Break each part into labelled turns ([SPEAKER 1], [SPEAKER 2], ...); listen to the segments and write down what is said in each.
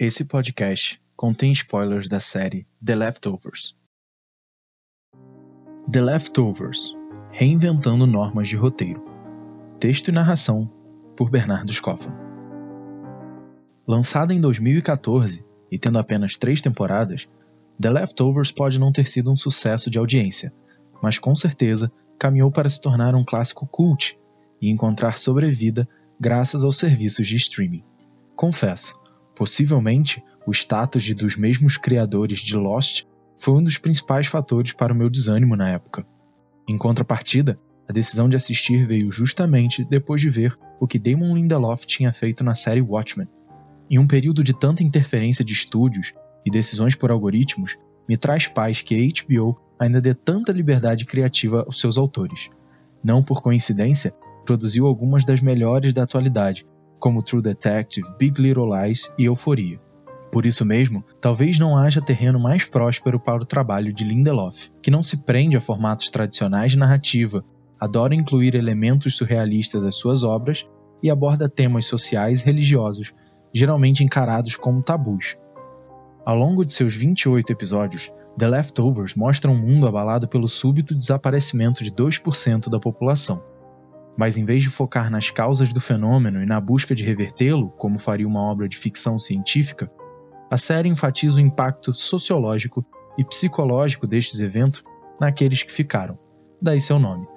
[SPEAKER 1] Esse podcast contém spoilers da série The Leftovers. The Leftovers Reinventando Normas de Roteiro. Texto e narração por Bernardo Scoffan. Lançada em 2014 e tendo apenas três temporadas, The Leftovers pode não ter sido um sucesso de audiência, mas com certeza caminhou para se tornar um clássico cult e encontrar sobrevida graças aos serviços de streaming. Confesso, possivelmente o status de dos mesmos criadores de Lost foi um dos principais fatores para o meu desânimo na época. Em contrapartida, a decisão de assistir veio justamente depois de ver o que Damon Lindelof tinha feito na série Watchmen. Em um período de tanta interferência de estúdios e decisões por algoritmos, me traz paz que a HBO ainda dê tanta liberdade criativa aos seus autores. Não por coincidência, produziu algumas das melhores da atualidade, como True Detective, Big Little Lies e Euforia. Por isso mesmo, talvez não haja terreno mais próspero para o trabalho de Lindelof, que não se prende a formatos tradicionais de narrativa, adora incluir elementos surrealistas às suas obras e aborda temas sociais e religiosos, geralmente encarados como tabus. Ao longo de seus 28 episódios, The Leftovers mostra um mundo abalado pelo súbito desaparecimento de 2% da população mas em vez de focar nas causas do fenômeno e na busca de revertê-lo, como faria uma obra de ficção científica, a série enfatiza o impacto sociológico e psicológico destes eventos naqueles que ficaram, daí seu nome.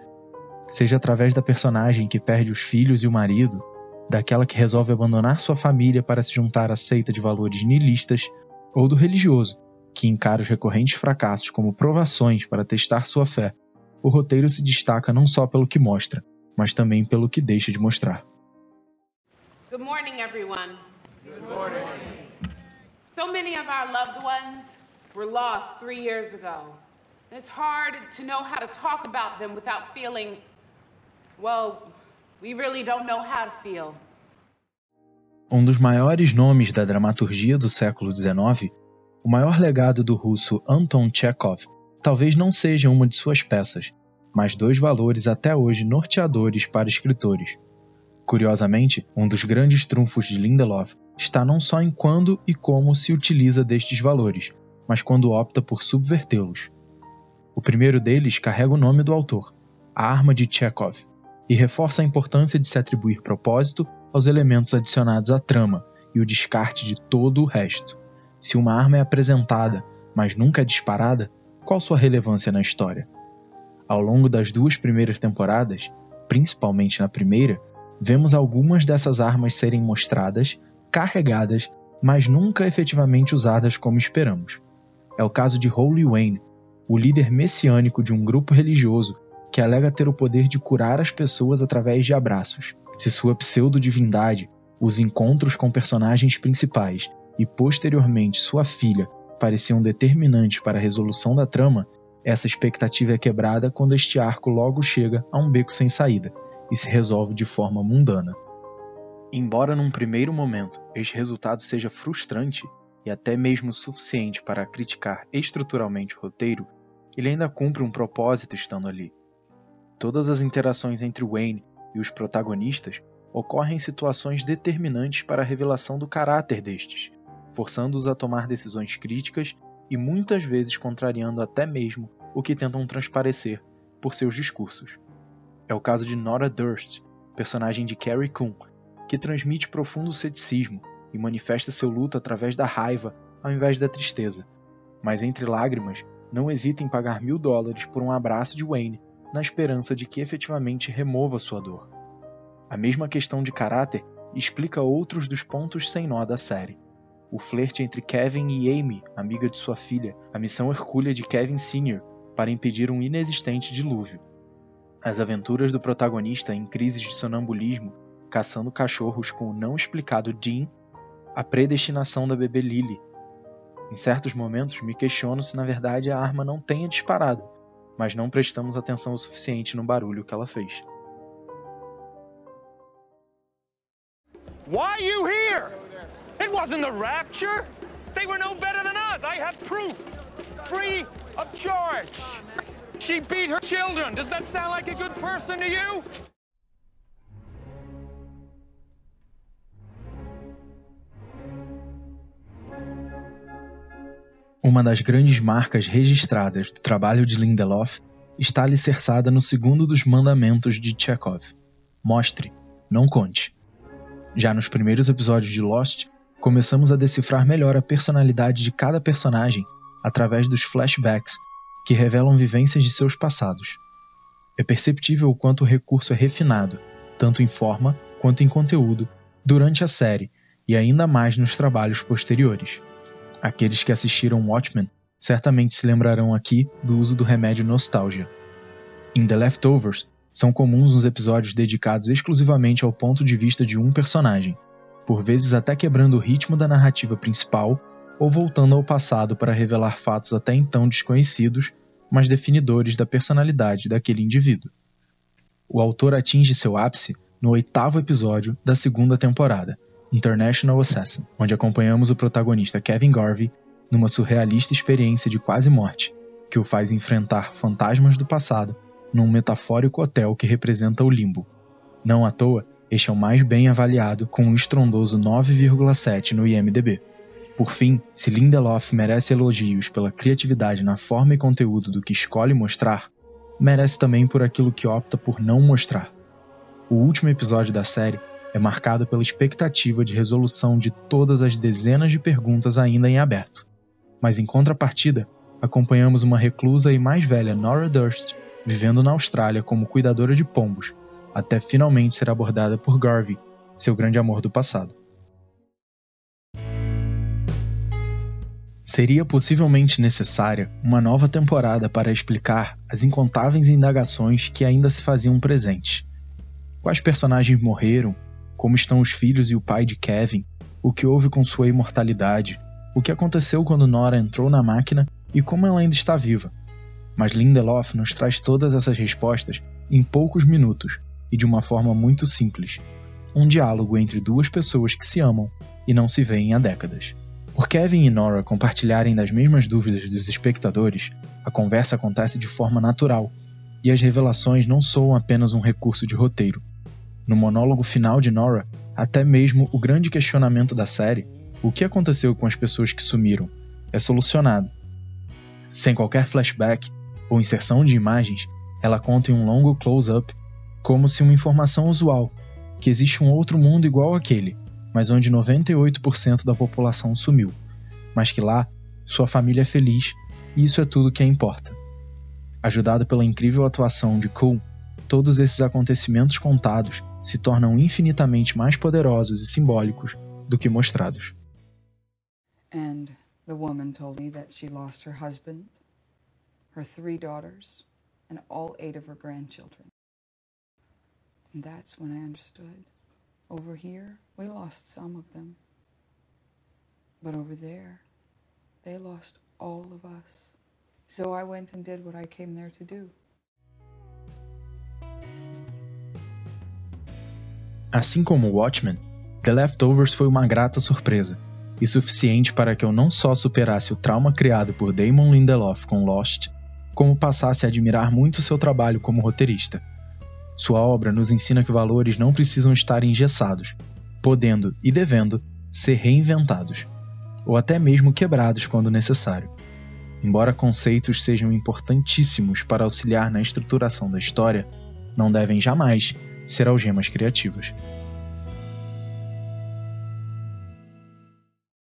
[SPEAKER 1] Seja através da personagem que perde os filhos e o marido, daquela que resolve abandonar sua família para se juntar à seita de valores nihilistas, ou do religioso, que encara os recorrentes fracassos como provações para testar sua fé, o roteiro se destaca não só pelo que mostra, mas também pelo que deixa de mostrar.
[SPEAKER 2] Good morning, everyone. Good morning. So many of our loved ones were lost three years ago. It's hard to know how to talk about them without feeling, well, we really don't know how to feel.
[SPEAKER 1] Um dos maiores nomes da dramaturgia do século XIX, o maior legado do russo Anton Chekhov talvez não seja uma de suas peças, mas dois valores até hoje norteadores para escritores. Curiosamente, um dos grandes trunfos de Lindelof está não só em quando e como se utiliza destes valores, mas quando opta por subvertê-los. O primeiro deles carrega o nome do autor, a arma de Chekhov, e reforça a importância de se atribuir propósito aos elementos adicionados à trama e o descarte de todo o resto. Se uma arma é apresentada, mas nunca é disparada, qual sua relevância na história? Ao longo das duas primeiras temporadas, principalmente na primeira, vemos algumas dessas armas serem mostradas, carregadas, mas nunca efetivamente usadas como esperamos. É o caso de Holy Wayne, o líder messiânico de um grupo religioso que alega ter o poder de curar as pessoas através de abraços. Se sua pseudo-divindade, os encontros com personagens principais e posteriormente sua filha pareciam determinantes para a resolução da trama, essa expectativa é quebrada quando este arco logo chega a um beco sem saída e se resolve de forma mundana. Embora num primeiro momento este resultado seja frustrante e até mesmo suficiente para criticar estruturalmente o roteiro, ele ainda cumpre um propósito estando ali. Todas as interações entre Wayne e os protagonistas ocorrem em situações determinantes para a revelação do caráter destes, forçando-os a tomar decisões críticas e muitas vezes contrariando até mesmo o que tentam transparecer por seus discursos. É o caso de Nora Durst, personagem de Carrie Coon, que transmite profundo ceticismo e manifesta seu luto através da raiva ao invés da tristeza. Mas entre lágrimas, não hesita em pagar mil dólares por um abraço de Wayne, na esperança de que efetivamente remova sua dor. A mesma questão de caráter explica outros dos pontos sem nó da série o flerte entre Kevin e Amy, amiga de sua filha, a missão hercúlea de Kevin Sr. para impedir um inexistente dilúvio. As aventuras do protagonista em crises de sonambulismo, caçando cachorros com o não explicado Dean, a predestinação da bebê Lily. Em certos momentos me questiono se na verdade a arma não tenha disparado, mas não prestamos atenção o suficiente no barulho que ela fez.
[SPEAKER 3] Why you here? It wasn't the rapture. They were no better than us. I have proof. Free of charge. She beat her children. Does that sound like a good person to you?
[SPEAKER 1] Uma das grandes marcas registradas do trabalho de Lindelof está alicerçada no segundo dos mandamentos de Chekhov: mostre, não conte. Já nos primeiros episódios de Lost, começamos a decifrar melhor a personalidade de cada personagem através dos flashbacks que revelam vivências de seus passados. É perceptível o quanto o recurso é refinado, tanto em forma quanto em conteúdo, durante a série e ainda mais nos trabalhos posteriores. Aqueles que assistiram Watchmen certamente se lembrarão aqui do uso do remédio nostalgia. Em The Leftovers, são comuns os episódios dedicados exclusivamente ao ponto de vista de um personagem, por vezes até quebrando o ritmo da narrativa principal ou voltando ao passado para revelar fatos até então desconhecidos, mas definidores da personalidade daquele indivíduo. O autor atinge seu ápice no oitavo episódio da segunda temporada, International Assassin, onde acompanhamos o protagonista Kevin Garvey numa surrealista experiência de quase morte, que o faz enfrentar fantasmas do passado num metafórico hotel que representa o limbo. Não à toa, este é o mais bem avaliado, com um estrondoso 9,7 no IMDb. Por fim, se Lindelof merece elogios pela criatividade na forma e conteúdo do que escolhe mostrar, merece também por aquilo que opta por não mostrar. O último episódio da série é marcado pela expectativa de resolução de todas as dezenas de perguntas ainda em aberto. Mas em contrapartida, acompanhamos uma reclusa e mais velha Nora Durst vivendo na Austrália como cuidadora de pombos, até finalmente ser abordada por Garvey, seu grande amor do passado. Seria possivelmente necessária uma nova temporada para explicar as incontáveis indagações que ainda se faziam presentes. Quais personagens morreram? Como estão os filhos e o pai de Kevin? O que houve com sua imortalidade? O que aconteceu quando Nora entrou na máquina e como ela ainda está viva? Mas Lindelof nos traz todas essas respostas em poucos minutos e de uma forma muito simples. Um diálogo entre duas pessoas que se amam e não se veem há décadas. Por Kevin e Nora compartilharem das mesmas dúvidas dos espectadores, a conversa acontece de forma natural e as revelações não soam apenas um recurso de roteiro. No monólogo final de Nora, até mesmo o grande questionamento da série, o que aconteceu com as pessoas que sumiram, é solucionado. Sem qualquer flashback, ou inserção de imagens, ela conta em um longo close-up como se uma informação usual, que existe um outro mundo igual àquele, mas onde 98% da população sumiu, mas que lá sua família é feliz e isso é tudo que importa. Ajudado pela incrível atuação de Cool, todos esses acontecimentos contados se tornam infinitamente mais poderosos e simbólicos do que mostrados.
[SPEAKER 4] And the woman told me that she lost her husband her three daughters, and all eight of her grandchildren. And that's when I understood. Over here, we lost some of them. But over there, they lost all of us. So I went and did what I came there to do.
[SPEAKER 1] Assim como Watchmen, The Leftovers foi uma grata surpresa e suficiente para que eu não só superasse o trauma criado por Damon Lindelof com Lost, como passasse a admirar muito seu trabalho como roteirista. Sua obra nos ensina que valores não precisam estar engessados, podendo e devendo ser reinventados, ou até mesmo quebrados quando necessário. Embora conceitos sejam importantíssimos para auxiliar na estruturação da história, não devem jamais ser algemas criativas.